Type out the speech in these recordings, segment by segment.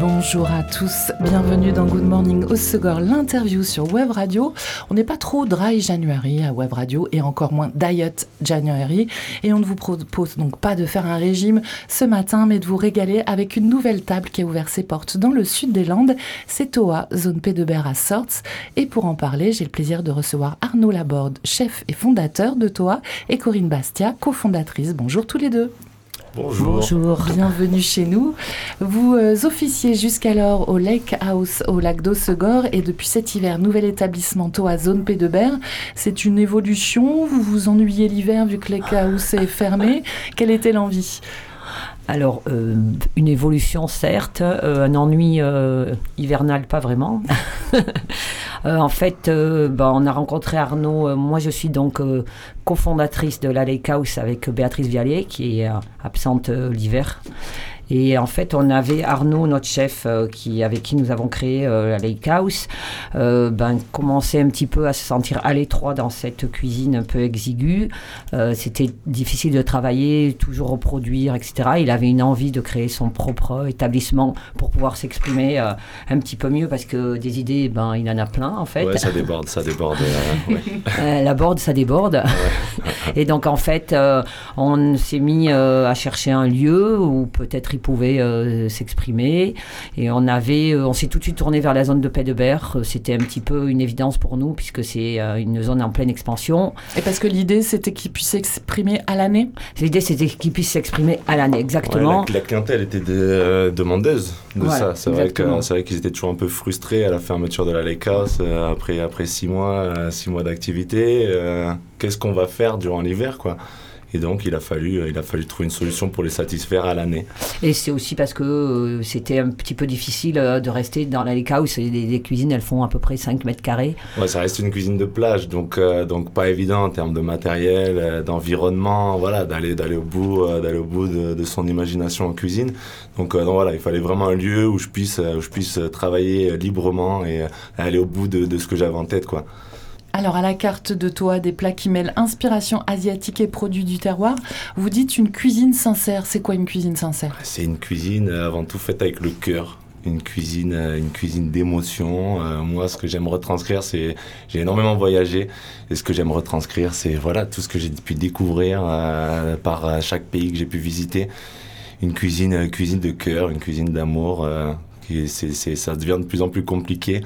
Bonjour à tous, bienvenue dans Good Morning au Segor, l'interview sur Web Radio. On n'est pas trop dry January à Web Radio et encore moins diet January. Et on ne vous propose donc pas de faire un régime ce matin, mais de vous régaler avec une nouvelle table qui a ouvert ses portes dans le sud des Landes. C'est Toa, zone P de Berre à Sorts. Et pour en parler, j'ai le plaisir de recevoir Arnaud Laborde, chef et fondateur de Toa, et Corinne Bastia, cofondatrice. Bonjour tous les deux. Bonjour. Bienvenue chez nous. Vous euh, officiez jusqu'alors au Lake House au lac d'Ossegor et depuis cet hiver, nouvel établissement à zone P de Berre. C'est une évolution. Vous vous ennuyez l'hiver vu que Lake House est fermé. Quelle était l'envie? Alors, euh, une évolution, certes, euh, un ennui hivernal, pas vraiment. en fait, bah, on a rencontré Arnaud. moi, je suis donc cofondatrice de la Lake House avec Béatrice Vialet, qui est absente l'hiver. Et en fait, on avait Arnaud, notre chef, euh, qui, avec qui nous avons créé euh, la Lake House, euh, ben, commençait un petit peu à se sentir à l'étroit dans cette cuisine un peu exiguë. C'était difficile de travailler, toujours reproduire, etc. Il avait une envie de créer son propre établissement pour pouvoir s'exprimer un petit peu mieux parce que des idées, ben, il en a plein en fait. Ouais, ça déborde, ça déborde. la borde, ça déborde. Et donc en fait, on s'est mis à chercher un lieu où peut-être il pouvait euh, s'exprimer. Et on avait, euh, on s'est tout de suite tourné vers la zone de Paix de Berre. C'était un petit peu une évidence pour nous puisque c'est euh, une zone en pleine expansion. Et parce que l'idée c'était qu'il puisse s'exprimer à l'année? L'idée c'était qu'il puisse s'exprimer à l'année, exactement. la, clientèle était demandeuse de ça. C'est vrai qu'ils étaient toujours un peu frustrés à la fermeture de la Lake après après six mois, six mois d'activité. Qu'est-ce qu'on va faire durant l'hiver, quoi? Et donc, il a fallu, euh, il a fallu trouver une solution pour les satisfaire à l'année. Et c'est aussi parce que euh, c'était un petit peu difficile euh, de rester dans la lake house. Les, les, cuisines, elles font à peu près 5 mètres carrés. Ouais, ça reste une cuisine de plage, donc, donc pas évident en termes de matériel, d'environnement, voilà, d'aller, d'aller au bout, d'aller au bout de, son imagination en cuisine. Donc, donc, voilà, il fallait vraiment un lieu où je puisse, où je puisse travailler librement et aller au bout de, de ce que j'avais en tête, quoi. Alors, à la carte de toi, des plats qui mêlent inspiration asiatique et produits du terroir, vous dites une cuisine sincère. C'est quoi une cuisine sincère? C'est une cuisine euh, avant tout faite avec le cœur. Une cuisine, euh, une cuisine d'émotion. Euh, moi, ce que j'aime retranscrire, c'est j'ai énormément voyagé et ce que j'aime retranscrire, c'est voilà tout ce que j'ai pu découvrir par chaque pays que j'ai pu visiter. Une cuisine, cuisine de cœur, une cuisine d'amour. ça devient de plus en plus compliqué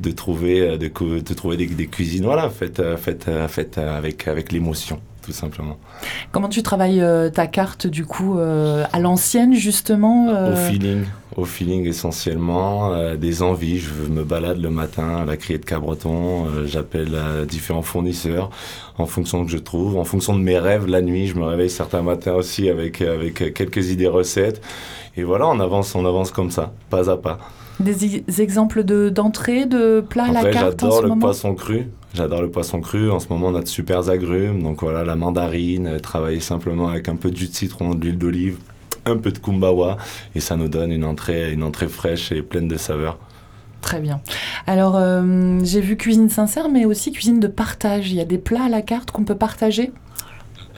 de trouver, euh, de, de trouver des, des, cuisines. Voilà, faites, euh, faites, euh, faites avec, avec l'émotion tout simplement. Comment tu travailles ta carte du coup à l'ancienne justement Au feeling, au feeling essentiellement, des envies. Je me balade le matin à la criée de Cabreton, j'appelle différents fournisseurs en fonction de que je trouve, en fonction de mes rêves. La nuit, je me réveille certains matins aussi avec avec quelques idées recettes. Et voilà, on avance, on avance comme ça, pas à pas. Des exemples d'entrée, de, plats à la carte J'adore le poisson cru. J'adore le poisson cru. En ce moment, on a de super agrumes. Donc voilà, la mandarine, euh, travailler simplement avec un peu de jus de citron, de l'huile d'olive, un peu de kumbawa. Et ça nous donne une entrée, une entrée fraîche et pleine de saveurs. Très bien. Alors, euh, j'ai vu cuisine sincère, mais aussi cuisine de partage. Il y a des plats à la carte qu'on peut partager?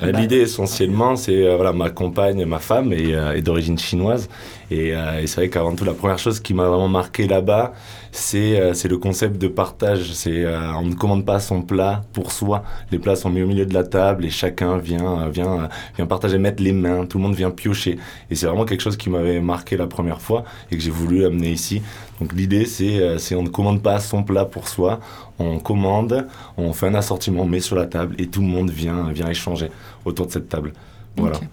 Euh, l'idée essentiellement, c'est euh, voilà, ma compagne, ma femme est, est d'origine chinoise. Et, et c'est vrai qu'avant tout, la première chose qui m'a vraiment marqué là-bas, c'est c'est le concept de partage. C'est on ne commande pas son plat pour soi. Les plats sont mis au milieu de la table et chacun vient vient vient partager, mettre les mains. Tout le monde vient piocher. Et c'est vraiment quelque chose qui m'avait marqué la première fois et que j'ai voulu amener ici. Donc l'idée, c'est c'est on ne commande pas son plat pour soi. On commande, on fait un assortiment, on met sur la table et tout le monde vient vient échanger autour de cette table.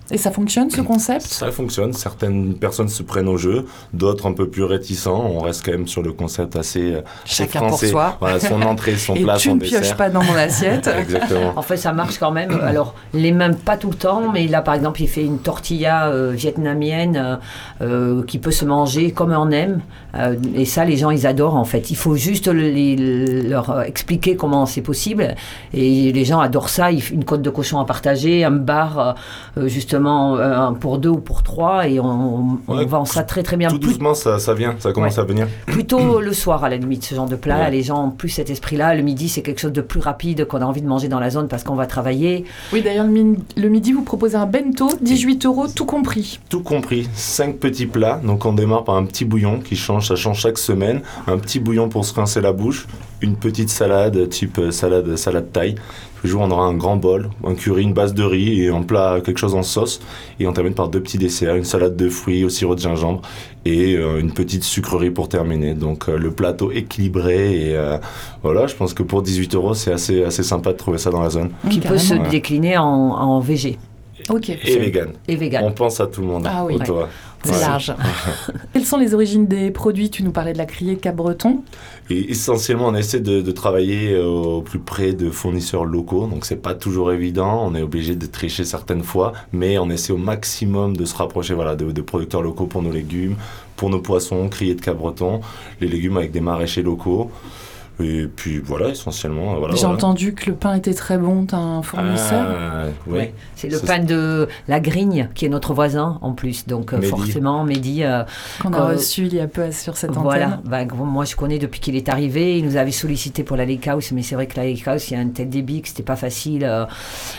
Et ça fonctionne ce concept Ça fonctionne. Certaines personnes se prennent au jeu, d'autres un peu plus réticents. On reste quand même sur le concept assez, euh, Chacun français. pour soi. Voilà, son entrée, son plat, son dessert. tu ne pioches pas dans mon assiette. Exactement. En fait, ça marche quand même. Alors, les mêmes pas tout le temps, mais là, par exemple, il fait une tortilla euh, vietnamienne euh, qui peut se manger comme on aime. et ça, les gens, ils adorent en fait. Il faut juste leur expliquer comment c'est possible. Et les gens adorent ça. Une côte de cochon à partager, un bar euh, justement euh, pour deux ou pour trois et on, on Ouais, vend ça très très bien. Tout Plus- doucement, ça, ça vient, ça commence Ouais. à venir. plutôt le soir à la limite, ce genre de plat. Ouais. Les gens ont plus cet esprit-là. Le midi, c'est quelque chose de plus rapide qu'on a envie de manger dans la zone parce qu'on va travailler. Oui, d'ailleurs, le midi, vous proposez un bento, 18 euros, tout compris. Tout compris, cinq petits plats. Donc on démarre par un petit bouillon qui change, ça change chaque semaine. Un petit bouillon pour se rincer la bouche, une petite salade type euh, salade salade thaï. Le jour on aura un grand bol, un curry, une base de riz et un plat quelque chose en sauce. Et on termine par deux petits desserts, une salade de fruits au sirop de gingembre et euh, une petite sucrerie pour terminer. Donc euh, le plateau équilibré et euh, voilà, je pense que pour 18 euros c'est assez assez sympa de trouver ça dans la zone. qui peut se décliner en, en VG Ok, Et vegan. et vegan. On pense à tout le monde. Ah oui. c'est Ouais. large. Quelles sont les origines des produits? Tu nous parlais de la criée Cap-Breton. Et essentiellement, on essaie de, de travailler euh, au plus près de fournisseurs locaux. Donc, c'est pas toujours évident. On est obligé de tricher certaines fois, mais on essaie au maximum de se rapprocher voilà, de, de producteurs locaux pour nos légumes, pour nos poissons, criés de Cabreton, les légumes avec des maraîchers locaux. Et puis voilà, essentiellement. Voilà, J'ai voilà. entendu que le pain était très bon. T'as un fournisseur? Ah, oui. Ouais. C'est le Ça, pain de la Grigne qui est notre voisin en plus. Donc euh, Mehdi. forcément, Mehdi, euh, qu'on a Quand- reçu il y a peu sur cette voilà. antenne. Ben, gros, moi, je connais depuis qu'il est arrivé. Il nous avait sollicité pour la Lake House, mais c'est vrai que la Lake House, il y a un tel débit que c'était pas facile euh,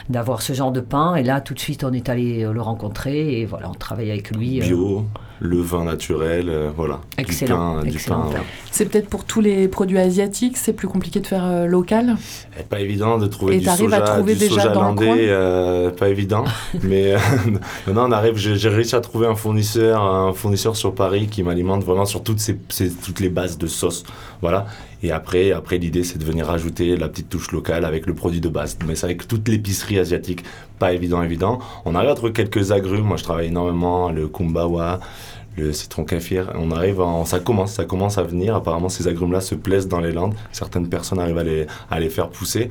d'avoir ce genre de pain. Et là, tout de suite, on est allé euh, le rencontrer et voilà, on travaille avec lui. euh, Bio, le vin naturel, euh, voilà. Excellent, Du pain, pain, ouais. C'est peut-être pour tous les produits asiatiques, c'est plus compliqué de faire euh, local? Eh, Pas évident de trouver Et du soja, à trouver du déjà soja dans le landais, coin? euh, pas évident. mais euh, maintenant, on arrive. J'ai j'ai réussi à trouver un fournisseur, un fournisseur sur Paris qui m'alimente vraiment sur toutes ces, ces- toutes les bases de sauce. Voilà. Et après, après l'idée, c'est de venir rajouter la petite touche locale avec le produit de base. Mais c'est avec toute l'épicerie asiatique, pas évident, évident. On arrive à trouver quelques agrumes. Moi, je travaille énormément le kumbawa le citron kaffir. On arrive, en, ça commence, ça commence à venir. Apparemment, ces agrumes-là se plaisent dans les Landes. Certaines personnes arrivent à les, à les faire pousser.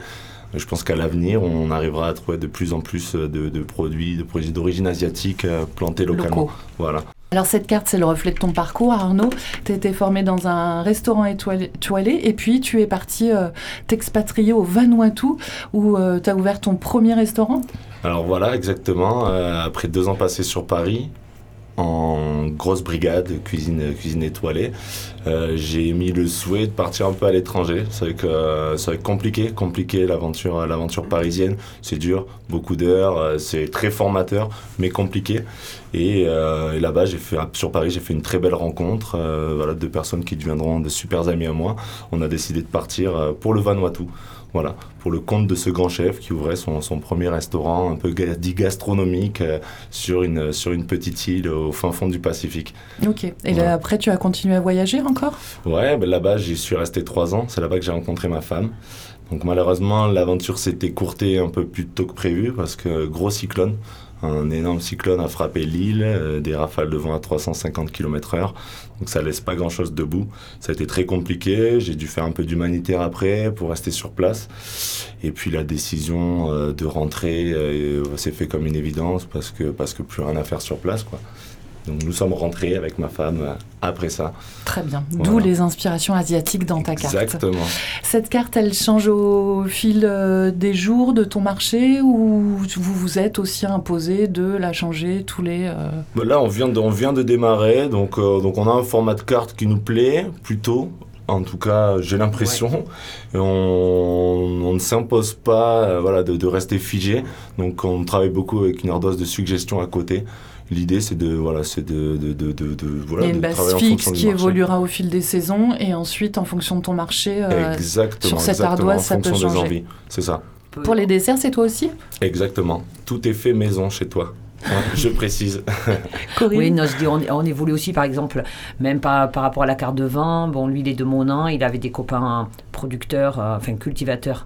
Je pense qu'à l'avenir, on arrivera à trouver de plus en plus de, de produits, de produits d'origine asiatique euh, plantés localement. Voilà. Alors cette carte, c'est le reflet de ton parcours, Arnaud. Tu été formé dans un restaurant étoilé, et puis tu es parti euh, t'expatrier au Vanuatu où tu as ouvert ton premier restaurant. Alors voilà, exactement. Euh, après deux ans passés sur Paris, en grosse brigade, cuisine, cuisine étoilée, euh, j'ai mis le souhait de partir un peu à l'étranger. C'est vrai que euh, ça va être compliqué, compliqué l'aventure, l'aventure parisienne. C'est dur, beaucoup d'heures, euh, c'est très formateur, mais compliqué. Et, euh, et là-bas, j'ai fait sur Paris, j'ai fait une très belle rencontre. euh, voilà, deux personnes qui deviendront de super amis à moi. On a décidé de partir euh, pour le Vanuatu. Voilà, pour le compte de ce grand chef qui ouvrait son, son premier restaurant un peu dit gastronomique euh, sur, une, sur une petite île au fin fond du Pacifique. Ok. Et là, après, tu as continué à voyager encore? Ouais, ben là-bas, j'y suis resté trois ans. C'est là-bas que j'ai rencontré ma femme. Donc malheureusement, l'aventure s'est écourtée un peu plus tôt que prévu parce que gros cyclone, un énorme cyclone a frappé l'île, euh, des rafales de vent à 350 km/h. Donc ça laisse pas grand-chose debout. Ça a été très compliqué. J'ai dû faire un peu d'humanitaire après pour rester sur place. Et puis la décision euh, de rentrer euh, s'est fait comme une évidence parce que parce que plus rien à faire sur place, quoi. Donc nous sommes rentrés avec ma femme euh, après ça. Très bien. D'où Voilà. les inspirations asiatiques dans ta carte. Exactement. Cette carte, elle change au fil euh, des jours de ton marché ou vous vous êtes aussi imposé de la changer tous les... euh, Bah Là, on vient de, on vient de démarrer, donc, euh, donc on a un format de carte qui nous plaît plutôt. En tout cas, j'ai l'impression. Et on, on ne s'impose pas euh, voilà, de, de rester figé. Donc on travaille beaucoup avec une ardoise de suggestions à côté. L'idée, c'est de, voilà, c'est de, de, de, de, de- voilà, Il y a une base travailler en fixe qui évoluera au fil des saisons et ensuite en fonction de ton marché. euh, Exactement, sur cette exactement, ardoise, en ça peut changer. C'est ça. Pour les desserts, c'est toi aussi? Exactement. Tout est fait maison chez toi. Ouais, je précise. Corinne? Oui, non, je dis, on, on évolue aussi, par exemple, même par, par rapport à la carte de vin. Bon, lui, il est de Monin, il avait des copains producteurs, euh, enfin cultivateurs.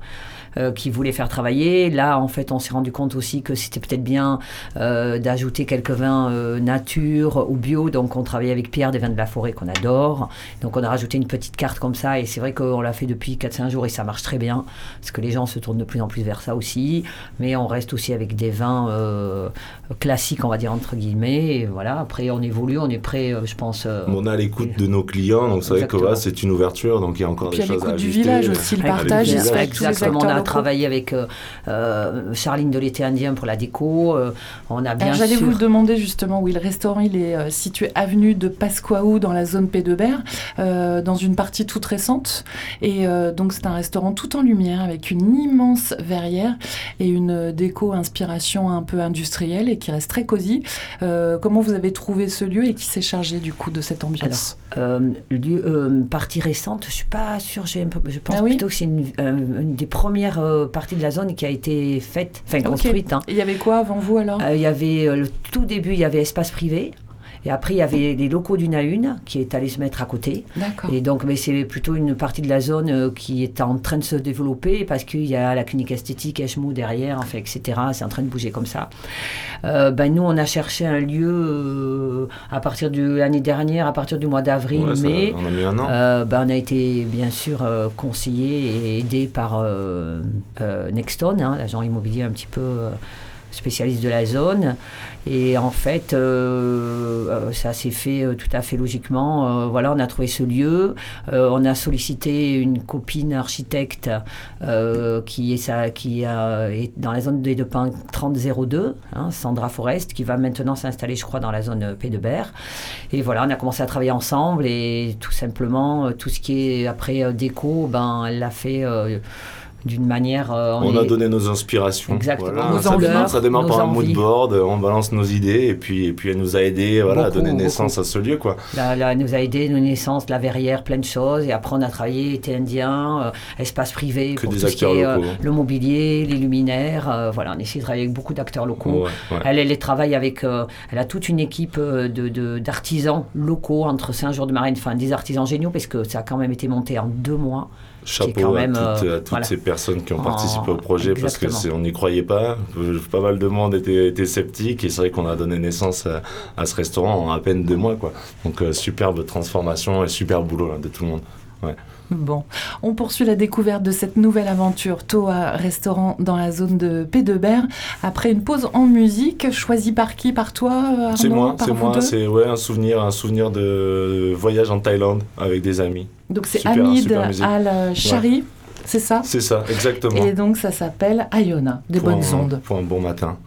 Euh, qui voulaient faire travailler. Là, en fait, on s'est rendu compte aussi que c'était peut-être bien euh, d'ajouter quelques vins euh, nature ou bio. Donc, on travaille avec Pierre des vins de la forêt qu'on adore. Donc, on a rajouté une petite carte comme ça. Et c'est vrai qu'on l'a fait depuis 4-5 jours et ça marche très bien. Parce que les gens se tournent de plus en plus vers ça aussi. Mais on reste aussi avec des vins euh, classiques, on va dire, entre guillemets. Et voilà, après, on évolue, on est prêt, euh, je pense. euh, On est à l'écoute de nos clients, donc c'est vrai que c'est une ouverture, donc il y a encore Puis des à choses à l'écoute du ajuster. village aussi, le partage, il se fait village, avec tous les Exactement, acteurs on a travaillé avec Charline de l'été indien pour la déco. on a bien J'allais vous demander justement, oui, le restaurant, il est situé avenue de Pasquaou dans la zone P de Berre, dans une partie toute récente. Et donc, c'est un restaurant tout en lumière avec une immense verrière et une déco inspiration un peu industrielle et qui reste très cosy. comment vous avez trouvé ce lieu et qui s'est chargé du coup de cette ambiance? Alors, lieu, partie récente, je suis pas sûre, je pense ah plutôt que c'est une, des premières parties de la zone qui a été faite, enfin construite. Hein. Il y avait quoi avant vous alors? Il y avait le tout début, il y avait espace privé. Et après, il y avait les locaux d'une à une qui est allé se mettre à côté. Et donc, mais c'est plutôt une partie de la zone euh, qui est en train de se développer parce qu'il y a la clinique esthétique Echmou derrière, en fait, etc. C'est en train de bouger comme ça. Euh, ben, nous, on a cherché un lieu euh, à partir de l'année dernière, à partir du mois d'avril, mai. on a mis un an. ben, on a été bien sûr conseillé et aidé par Nexton, hein, l'agent immobilier un petit peu spécialiste de la zone. Et en fait, euh, euh, ça s'est fait euh, tout à fait logiquement. voilà, on a trouvé ce lieu. on a sollicité une copine architecte qui, est, ça, qui est dans la zone des de Pin 3002, hein, Sandra Forest, qui va maintenant s'installer, je crois, dans la zone P. Et voilà, on a commencé à travailler ensemble et tout simplement, tout ce qui est après déco, ben, elle l'a fait d'une manière. Euh, on, a donné nos inspirations. Exactement. ça, démarre, ça démarre par un mood board, on balance nos idées et puis, et puis elle nous a aidé voilà, à donner naissance à ce lieu. Quoi. Là, elle nous a aidé, nos naissances, la verrière, plein de choses. Et après, on a travaillé été indien, euh, espace privé, que pour des tout acteurs ce qui est, euh, le mobilier, les luminaires. voilà, on essaie de travailler avec beaucoup d'acteurs locaux. Elle, elle, travaille avec. elle a toute une équipe de, d'artisans locaux entre Saint-Jean-de-Marine, enfin des artisans géniaux, parce que ça a quand même été monté en deux mois. Chapeau à toutes, ces personnes qui ont participé au projet parce que on n'y croyait pas. Pas mal de monde était, était sceptique et c'est vrai qu'on a donné naissance à, ce restaurant en à peine deux mois. Quoi. Donc euh, superbe transformation et super boulot de tout le monde. Ouais. Bon, on poursuit la découverte de cette nouvelle aventure Toa Restaurant dans la zone de Pédebert après une pause en musique choisie par qui? Par toi C'est moi, c'est moi, c'est ouais, un souvenir, un souvenir de voyage en Thaïlande avec des amis. Donc c'est Hamid Al-Shari, c'est ça? C'est ça, exactement. Et donc ça s'appelle Ayona, des bonnes ondes. Pour un bon matin.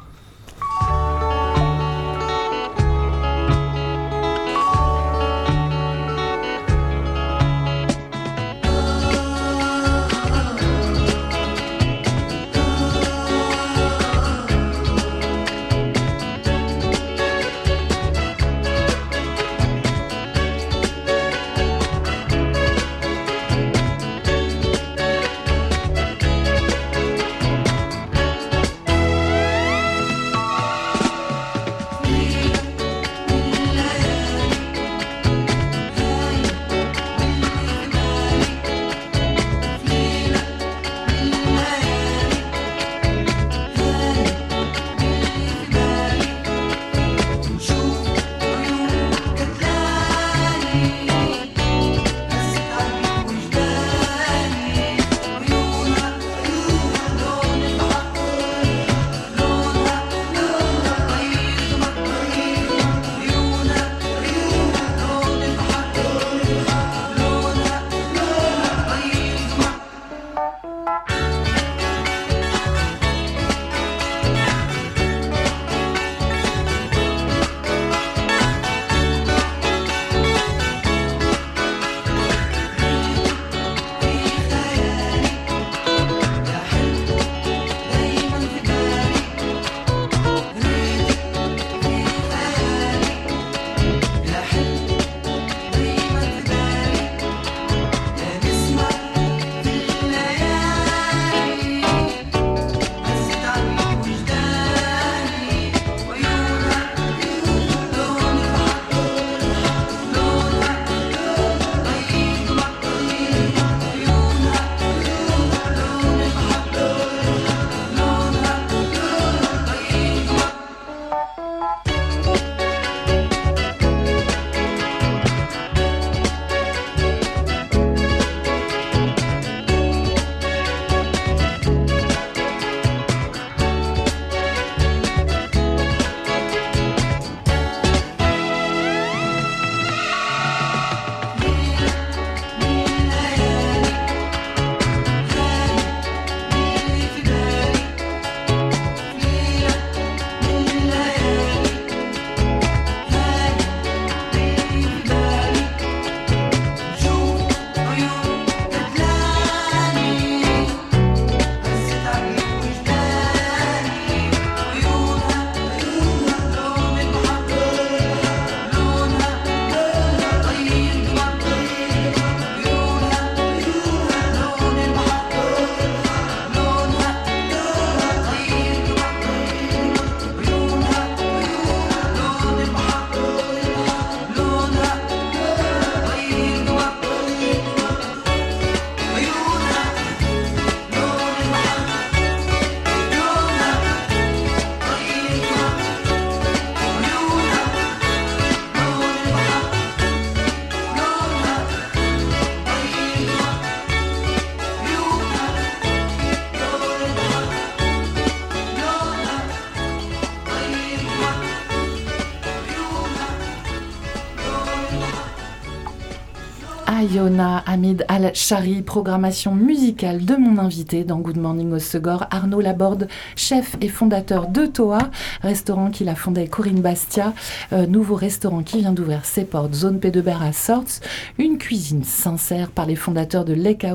Ayona Hamid Al-Shari, programmation musicale de mon invité dans Good Morning au Segor, Arnaud Laborde, chef et fondateur de Toa, restaurant qu'il a fondé Corinne Bastia, euh, nouveau restaurant qui vient d'ouvrir ses portes, zone P de à Sorts, une cuisine sincère par les fondateurs de Lake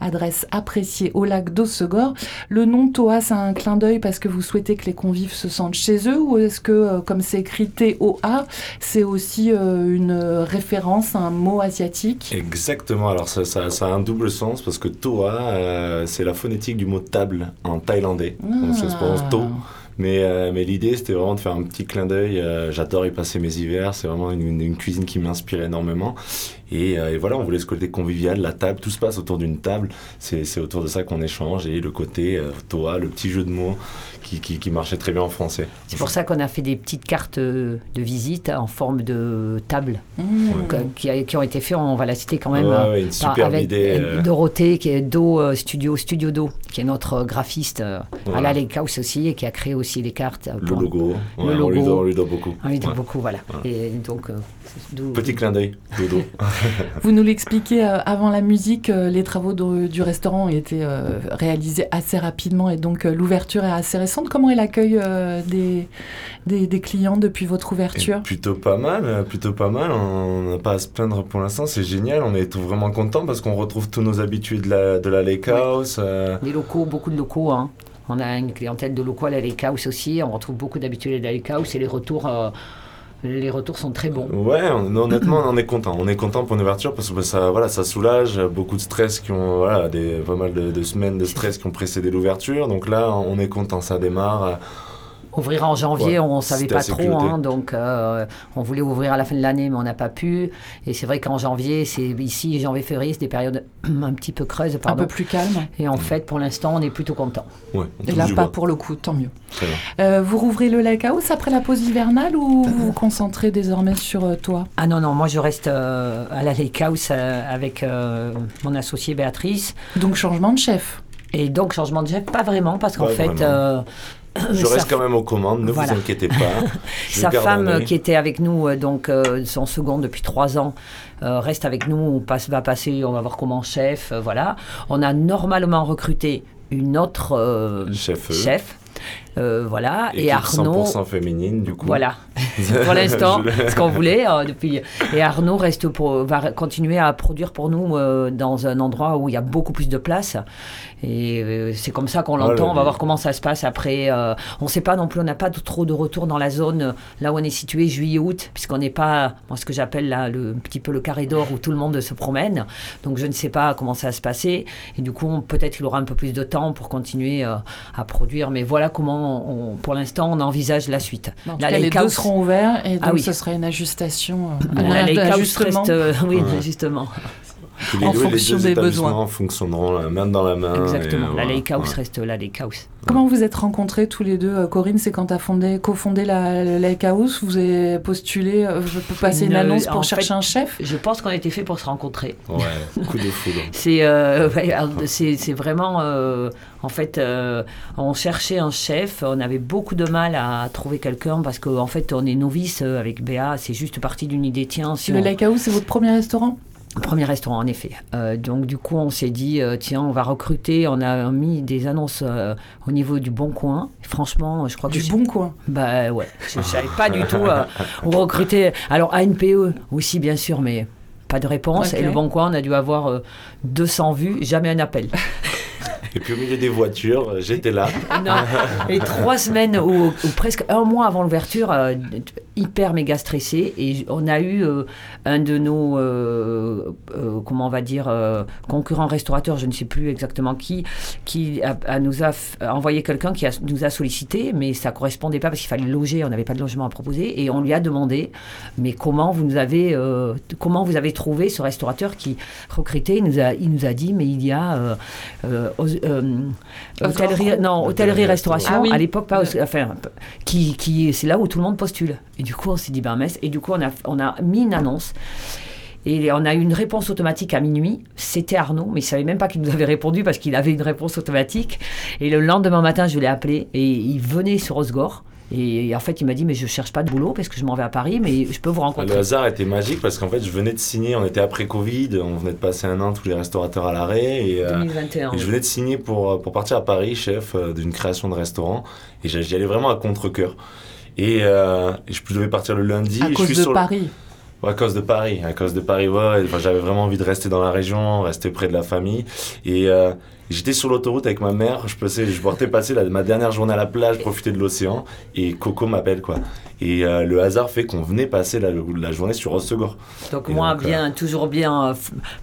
adresse appréciée au lac d'Ossegor. Le nom Toa, c'est un clin d'œil parce que vous souhaitez que les convives se sentent chez eux ou est-ce que, euh, comme c'est écrit T-O-A, c'est aussi euh, une référence, un mot asiatique? Exactement, alors ça, ça, ça, a un double sens parce que Toa, euh, c'est la phonétique du mot table en thaïlandais. Donc ça se prononce To. Mais, euh, mais l'idée, c'était vraiment de faire un petit clin d'œil. Euh, J'adore y passer mes hivers. C'est vraiment une, cuisine qui m'inspire énormément. Et, euh, et, voilà, on voulait ce côté convivial, la table, tout se passe autour d'une table. C'est autour de ça qu'on échange. Et le côté euh, Toa, le petit jeu de mots qui, qui, qui marchait très bien en français. C'est pour ça qu'on a fait des petites cartes de visite en forme de table mmh. qui, qui, ont été faites. On va la citer quand même. Ouais, ouais, une super avec idée. Euh... Dorothée, qui est Do Studio, Studio Do, qui est notre graphiste à la Lake House aussi et qui a créé aussi les cartes. Le logo. Le logo. On lui doit, on lui doit beaucoup. On lui doit beaucoup, voilà. Et donc, euh, Petit clin d'œil, dodo. Vous nous l'expliquez euh, avant la musique, euh, les travaux de, du restaurant ont été euh, réalisés assez rapidement et donc euh, l'ouverture est assez récente. Comment est l'accueil euh, des, des, des, clients depuis votre ouverture? Et Plutôt pas mal, plutôt pas mal. On n'a pas à se plaindre pour l'instant, c'est génial. On est vraiment contents parce qu'on retrouve tous nos habitués de la, de la Lake House. Oui. Les locaux, beaucoup de locaux. Hein. On a une clientèle de locaux à la Lake House aussi. On retrouve beaucoup d'habitués de la Lake House et les retours les retours sont très bons. Ouais, on, honnêtement, on est content. On est content pour une ouverture parce que ça, voilà, ça soulage beaucoup de stress qui ont, voilà, des, pas mal de semaines de stress qui ont précédé l'ouverture. Donc là, on est content, ça démarre. Ouvrir en janvier, ouais, on ne savait pas trop, hein, donc euh, on voulait ouvrir à la fin de l'année, mais on n'a pas pu. Et c'est vrai qu'en janvier, c'est ici, janvier-février, c'est des périodes un petit peu creuses, pardon. Un peu plus calme. Et en fait, pour l'instant, on est plutôt content. Ouais, Et là, pas pour le coup, tant mieux. Euh, vous rouvrez le Lake House après la pause hivernale ou vous vous concentrez désormais sur euh, toi? Ah non, non, moi je reste euh, à la Lake House avec mon associée Béatrice. Donc changement de chef et donc, changement de chef, pas vraiment, parce qu'en fait, euh, je reste quand même aux commandes, ne voilà. vous inquiétez pas. Sa femme qui était avec nous, donc euh, son second depuis trois ans, euh, reste avec nous, on passe, va passer, on va voir comment chef, euh, voilà. On a normalement recruté une autre chef. chef. Euh, voilà. Et, et Arnaud. 100% féminine, du coup. Voilà. pour l'instant, ce qu'on voulait. Euh, depuis. Et Arnaud reste pour, va continuer à produire pour nous euh, dans un endroit où il y a beaucoup plus de place. Et c'est comme ça qu'on l'entend. Oh on va voir comment ça se passe après. On ne sait pas non plus, on n'a pas de, trop de retour dans la zone là où on est situé, juillet-août, puisqu'on n'est pas, moi, ce que j'appelle là, le un petit peu le carré d'or où tout le monde se promène. Donc je ne sais pas comment ça va se passer. Et du coup, peut-être qu'il aura un peu plus de temps pour continuer à produire. Mais voilà comment on, pour l'instant, on envisage la suite. En là, cas, les, les deux seront ouverts et donc ah oui. ce sera une ajustation. Euh, les reste, euh, oui, ouais. justement. Les en deux, fonction les deux des besoins. fonctionneront la main dans la main. Exactement. Et, la voilà. Lake House ouais. reste la Lake House. Comment vous êtes rencontrés tous les deux Corinne, c'est quand tu as fondé, cofondé la, la Lake House Vous avez postulé, euh, passé une, une annonce pour chercher fait, un chef? Je pense qu'on était fait pour se rencontrer. Ouais, coup de foudre. c'est euh, ouais, vraiment. Euh, en fait, euh, on cherchait un chef. On avait beaucoup de mal à trouver quelqu'un parce qu'en en fait, on est novice avec Béa. C'est juste partie d'une idée. Tiens, si le on... Lake House, c'est votre premier restaurant? Premier restaurant, en effet. Euh, donc, du coup, on s'est dit, euh, tiens, on va recruter. On a mis des annonces euh, au niveau du Bon Coin. Franchement, je crois du que. Du Bon Coin Bah ouais. Je ne savais pas du tout où recruter. Alors, ANPE aussi, bien sûr, mais pas de réponse. Okay. Et le Bon Coin, on a dû avoir 200 vues, jamais un appel. Et puis au milieu des voitures, j'étais là. Non. Et trois semaines ou, ou, presque un mois avant l'ouverture, euh, hyper méga stressé. Et on a eu euh, un de nos, euh, comment on va dire, concurrents restaurateurs, je ne sais plus exactement qui, qui a, a nous a, envoyé quelqu'un qui a, nous a sollicité, mais ça correspondait pas parce qu'il fallait loger, on n'avait pas de logement à proposer. Et on lui a demandé, mais comment vous nous avez, comment vous avez trouvé ce restaurateur qui recrutait? Il nous a, il nous a dit, mais il y a euh, hôtellerie, non, hôtellerie restauration, ah, oui. à l'époque, pas, enfin, qui, qui c'est là où tout le monde postule. Et du coup, on s'est dit, ben, et du coup, on a, on a mis une annonce. Et on a eu une réponse automatique à minuit. C'était Arnaud, mais il ne savait même pas qu'il nous avait répondu parce qu'il avait une réponse automatique. Et le lendemain matin, je l'ai appelé et il venait sur Osgore. Et, en fait, il m'a dit, mais je cherche pas de boulot parce que je m'en vais à Paris, mais je peux vous rencontrer. Le hasard était magique parce qu'en fait, je venais de signer, on était après Covid, on venait de passer un an tous les restaurateurs à l'arrêt. Et, 2021. et je venais de signer pour, pour partir à Paris, chef d'une création de restaurant. Et j'y allais vraiment à contre-coeur. Et, je devais partir le lundi. À cause je suis de Paris à cause de Paris, à cause de Paris, ouais. j'avais vraiment envie de rester dans la région, rester près de la famille. Et euh, j'étais sur l'autoroute avec ma mère, je, passais, je portais passer ma dernière journée à la plage, profiter de l'océan, et Coco m'appelle, quoi. Et euh, le hasard fait qu'on venait passer la, la journée sur Rossegor. Donc moi, euh, bien, toujours bien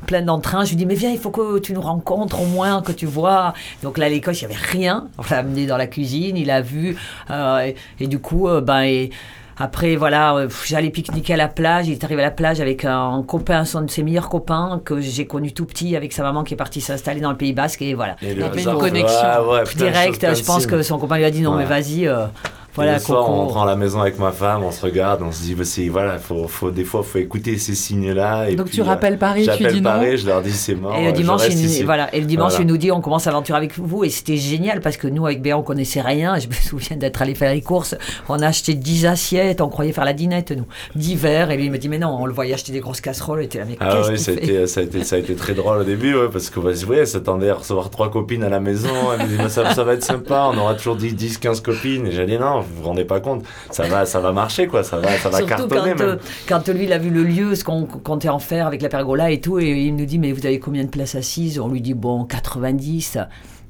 plein d'entrain, je lui dis, mais viens, il faut que tu nous rencontres au moins, que tu vois. Donc là, à l'école, il n'y avait rien. On l'a amené dans la cuisine, il a vu. Et, et, du coup, ben... Et, après, voilà, euh, j'allais pique-niquer à la plage. Il est arrivé à la plage avec un copain, son de ses meilleurs copains que j'ai connu tout petit avec sa maman qui est partie s'installer dans le Pays Basque. Et voilà. il y avait une connexion. direct, je pense que son copain lui a dit non, mais vas-y. Euh, voilà, le soir, on rentre à la maison avec ma femme, on se regarde, on se dit, bah, voilà, faut, faut, des fois, il faut écouter ces signes-là. Donc tu rappelles Paris, tu dis Paris, je leur dis, c'est mort. Et le dimanche, il, voilà, et le dimanche il nous dit, on commence l'aventure avec vous. Et c'était génial parce que nous, avec Béa, on connaissait rien. Je me souviens d'être allé faire les courses. On a acheté 10 assiettes, on croyait faire la dinette, nous. 10 verres. Et lui, il me dit, mais non, on le voyait acheter des grosses casseroles. Et là, mais ah oui, ça a, été, ça, a été, ça a été très drôle au début, ouais, parce que, ouais, s'attendait à recevoir trois copines à la maison. Elle me dit, ça, ça va être sympa, on aura toujours 10, 10 15 copines. Et j'ai dit, non, vous vous rendez pas compte ça va, ça va marcher, quoi. Ça va, ça va Surtout cartonner. Quand, euh, quand, lui, il a vu le lieu, ce qu'on comptait en faire avec la pergola et tout, et il nous dit, mais vous avez combien de places assises? On lui dit, bon, 90.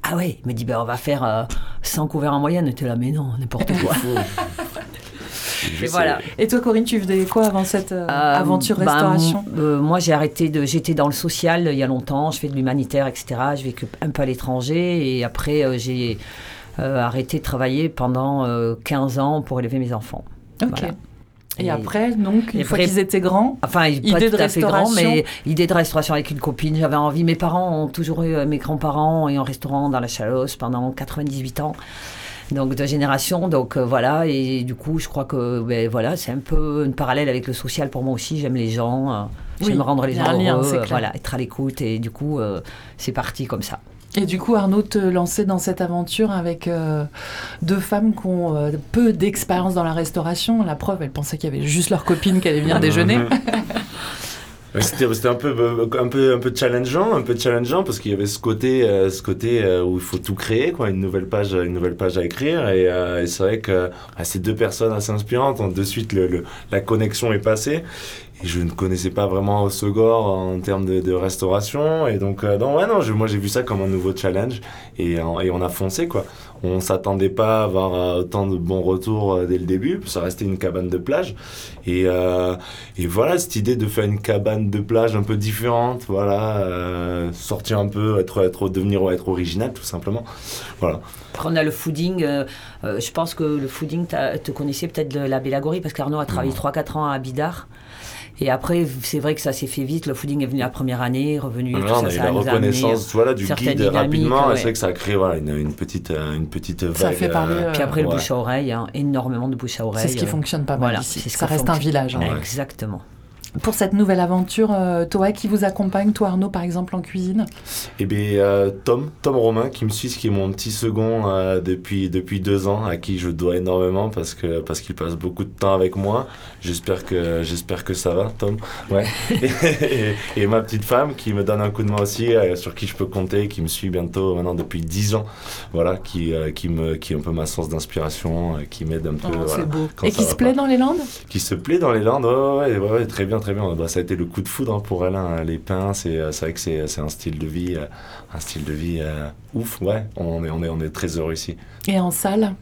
Ah ouais, il me dit, ben, on va faire 100 euh, couverts en moyenne. Tu es là, mais non, n'importe quoi. et, voilà. et toi, Corinne, tu faisais quoi avant cette euh, aventure bah, restauration? Moi, j'ai arrêté de. J'étais dans le social il y a longtemps, je fais de l'humanitaire, etc. Je vécu un peu à l'étranger, et après, j'ai arrêté de travailler pendant 15 euh, ans pour élever mes enfants. Ok. Et, après, donc, une fois qu'ils étaient grands, enfin, idée de restauration. mais idée de restauration avec une copine, j'avais envie. Mes parents ont toujours eu, euh, mes grands-parents et en restaurant dans la Chalosse pendant 98 ans. Donc, de génération. Donc, voilà. Et du coup, je crois que, ben, voilà, c'est un peu une parallèle avec le social pour moi aussi. J'aime les gens. J'aime rendre les gens heureux. voilà, être à l'écoute. Et du coup, c'est parti comme ça. Et du coup, Arnaud te lançait dans cette aventure avec euh, deux femmes qui ont euh, peu d'expérience dans la restauration. La preuve, elles pensaient qu'il y avait juste leur copine qui allait venir déjeuner. C'était un peu, un, peu, un peu challengeant, un peu challengeant parce qu'il y avait ce côté, euh, ce côté où il faut tout créer, quoi, une nouvelle page, une nouvelle page à écrire. Et, c'est vrai que ces deux personnes assez inspirantes, de suite le, la connexion est passée je ne connaissais pas vraiment Osegor en termes de, restauration. Et donc, euh, non, ouais, non, moi j'ai vu ça comme un nouveau challenge et, et on a foncé quoi. On s'attendait pas à avoir euh, autant de bons retours euh, dès le début, ça restait une cabane de plage. Et, et voilà, cette idée de faire une cabane de plage un peu différente, voilà, sortir un peu, être, être, devenir, être original tout simplement. Voilà. Après, on a le fooding. je pense que le fooding, tu connaissais peut-être la Bélagorie parce qu'Arnaud a travaillé 3-4 ans à Bidar. Et après, c'est vrai que ça s'est fait vite. Le fooding est venu la première année, revenu. tout ça, on a eu la reconnaissance voilà, du guide rapidement. C'est vrai que ça a créé voilà, une, une, petite, euh, une petite vague. Ça fait parler. Euh, Puis après, le bouche à oreille, hein, énormément de bouche à oreille. C'est ce qui euh, fonctionne pas mal ici. Ça reste un village. Hein. Exactement pour cette nouvelle aventure, euh, toi qui vous accompagne, toi Arnaud par exemple en cuisine? Eh bien euh, Tom, Tom Romain qui me suit, qui est mon petit second euh, depuis, depuis deux ans, à qui je dois énormément parce que parce qu'il passe beaucoup de temps avec moi. J'espère que j'espère que ça va, Tom. Ouais. et, ma petite femme qui me donne un coup de main aussi, sur qui je peux compter, qui me suit bientôt maintenant depuis dix ans. Voilà, qui qui me qui est un peu ma source d'inspiration, qui m'aide un peu. Oh, beau. Et qui se plaît dans les Landes? Qui se plaît dans les Landes, ouais, ouais, ouais très bien très bien. Bah, ça a été le coup de foudre hein, pour elle. Hein. Les pins, euh, c'est vrai que c'est un style de vie, euh, un style de vie euh, ouf. Ouais, on est, on, est, on est très heureux ici. Et en salle?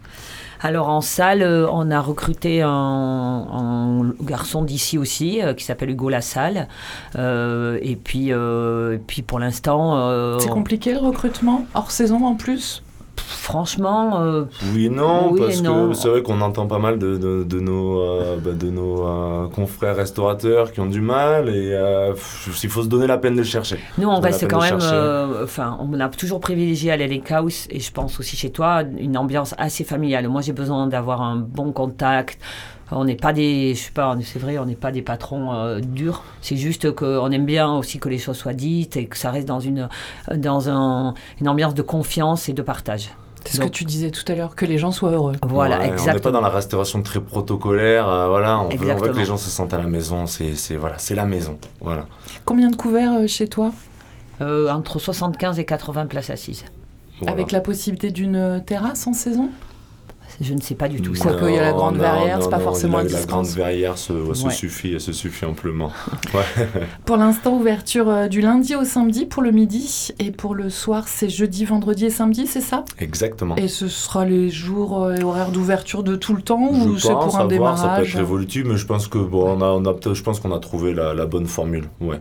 Alors en salle, on a recruté un, garçon d'ici aussi qui s'appelle Hugo Lassalle. et puis, puis pour l'instant... c'est compliqué le recrutement hors saison en plus? Franchement. Euh, oui et non, parce que c'est vrai qu'on entend pas mal de, de, nos, euh, bah, de nos euh, confrères restaurateurs qui ont du mal et il faut se donner la peine de le chercher. Nous, on reste quand même. Enfin, on a toujours privilégié à l'Elec House et je pense aussi chez toi une ambiance assez familiale. Moi, j'ai besoin d'avoir un bon contact. On n'est pas des, je sais pas, c'est vrai, on n'est pas des patrons durs. C'est juste qu'on aime bien aussi que les choses soient dites et que ça reste dans une, dans un, une ambiance de confiance et de partage. C'est ce que tu disais tout à l'heure, que les gens soient heureux. Voilà, Ouais, exactement. On n'est pas dans la restauration très protocolaire. euh, voilà, on veut, on veut Exactement. que les gens se sentent à la maison. C'est c'est- voilà, c'est la maison. Voilà. Combien de couverts euh, chez toi? Euh, entre 75 et 80 places assises. Voilà. Avec la possibilité d'une terrasse en saison? Je ne sais pas du tout ça. que, il y a la grande non, c'est pas forcément la, la grande verrière se, ouais, se Ouais. suffit, elle se suffit amplement. Pour l'instant, ouverture euh, du lundi au samedi pour le midi et pour le soir, c'est jeudi, vendredi et samedi, c'est ça? Exactement. Et ce sera les jours euh, et horaires d'ouverture de tout le temps ou je c'est pense pour un avoir, ça peut démarrage être évolutif, mais je pense que bon, on a, on a peut-être- je pense qu'on a trouvé la, la bonne formule. Ouais.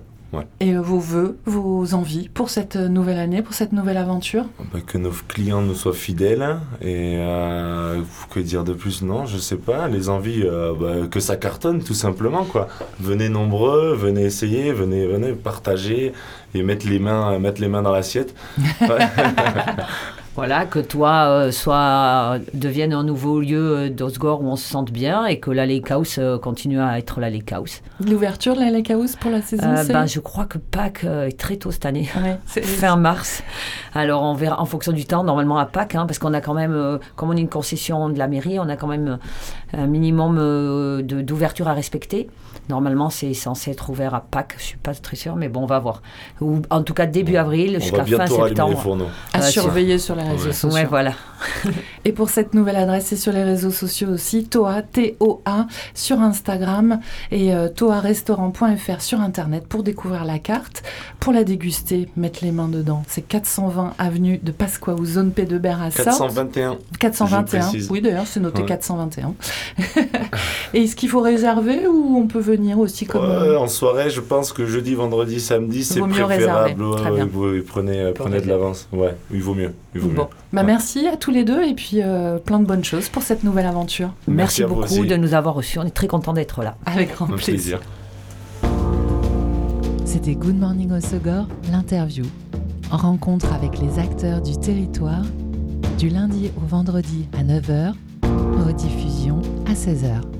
Et euh, vos vœux, vos envies pour cette nouvelle année, pour cette nouvelle aventure? Bah, que nos clients nous soient fidèles et euh, que dire de plus? Non, je sais pas. Les envies, euh, bah, que ça cartonne tout simplement quoi. Venez nombreux, venez essayer, venez, venez partager et mettre les mains, mettre les mains dans l'assiette. Voilà, que toi euh, soit devienne un nouveau lieu euh, d'Osgore où on se sente bien et que la Lake House euh, continue à être la Lake House. L'ouverture de la Lake House pour la saison Euh, ben, je crois que Pâques est très tôt cette année. Ouais, Fin mars. Alors on verra en fonction du temps, normalement à Pâques, hein, parce qu'on a quand même, comme on est une concession de la mairie, on a quand même un minimum euh, de- d'ouverture à respecter. Normalement c'est censé être ouvert à Pâques, je suis pas très sûre, mais bon on va voir. Ou en tout cas début avril jusqu'à fin les septembre. fourneaux. à euh, sur- surveiller sur les réseaux Ouais. sociaux. Ouais voilà. Et pour cette nouvelle adresse, c'est sur les réseaux sociaux aussi, Toa, T-O-A, sur Instagram et euh, toarestaurant.fr sur Internet pour découvrir la carte, pour la déguster, mettre les mains dedans. C'est 420 avenue de Pasquaou, zone P de Berre à Sorte. 421. 421. Je précise. Oui, d'ailleurs, c'est noté Ouais. 421. et est-ce qu'il faut réserver ou on peut venir aussi comme... Ouais, euh, en soirée, je pense que jeudi, vendredi, samedi, c'est Vaut mieux préférable. Très bien. vous- prenez, euh, prenez de l'avance. Ouais, il vaut mieux. Il vaut Bon, mieux. bah Ouais. merci à tous les deux et puis euh, plein de bonnes choses pour cette nouvelle aventure. Merci, vous beaucoup aussi. de nous avoir reçus, on est très content d'être là. Avec grand Un plaisir. plaisir. C'était Good Morning Osogor, l'interview. En rencontre avec les acteurs du territoire, du lundi au vendredi à 9h, rediffusion à 16h.